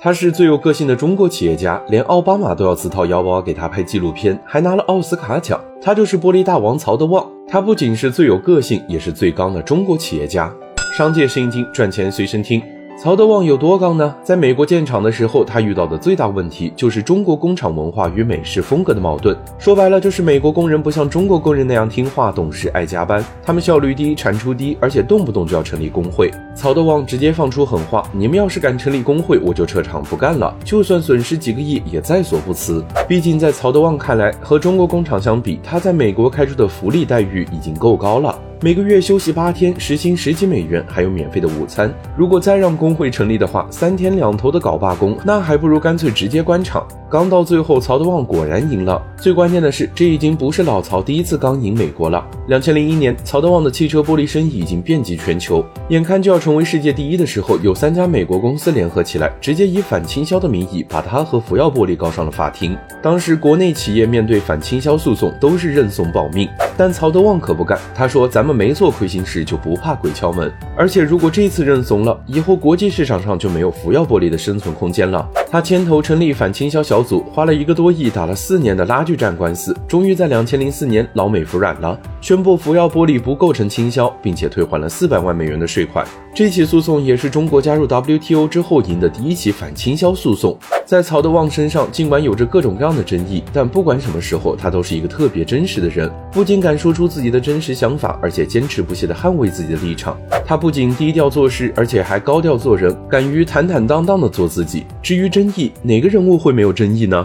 他是最有个性的中国企业家，连奥巴马都要自掏腰包给他拍纪录片，还拿了奥斯卡奖。他就是玻璃大王曹德旺。他不仅是最有个性，也是最刚的中国企业家。商界声音听，赚钱随身听。曹德旺有多刚呢？在美国建厂的时候，他遇到的最大问题就是中国工厂文化与美式风格的矛盾。说白了，就是美国工人不像中国工人那样听话、懂事、爱加班，他们效率低、产出低，而且动不动就要成立工会。曹德旺直接放出狠话：“你们要是敢成立工会，我就撤厂不干了，就算损失几个亿也在所不辞。”毕竟在曹德旺看来，和中国工厂相比，他在美国开出的福利待遇已经够高了。每个月休息八天，时薪十几美元，还有免费的午餐。如果再让工会成立的话，三天两头的搞罢工，那还不如干脆直接关厂。刚到最后，曹德旺果然赢了。最关键的是，这已经不是老曹第一次刚赢美国了。两千零一年，曹德旺的汽车玻璃生意已经遍及全球，眼看就要成为世界第一的时候，有三家美国公司联合起来，直接以反倾销的名义把他和福耀玻璃告上了法庭。当时国内企业面对反倾销诉讼，都是认怂保命。但曹德旺可不干，他说：“咱们们没做亏心事，就不怕鬼敲门。而且如果这次认怂了，以后国际市场上就没有福耀玻璃的生存空间了。”他牵头成立反倾销小组，花了一个多亿，打了四年的拉锯战官司，终于在两千零四年老美服软了，宣布福耀玻璃不构成倾销，并且退还了四百万美元的税款。这起诉讼也是中国加入 WTO 之后赢的第一起反倾销诉讼。在曹德旺身上，尽管有着各种各样的争议，但不管什么时候，他都是一个特别真实的人。不仅敢说出自己的真实想法，而且坚持不懈地捍卫自己的立场。他不仅低调做事，而且还高调做人，敢于坦坦荡荡地做自己。至于争议，哪个人物会没有争议呢？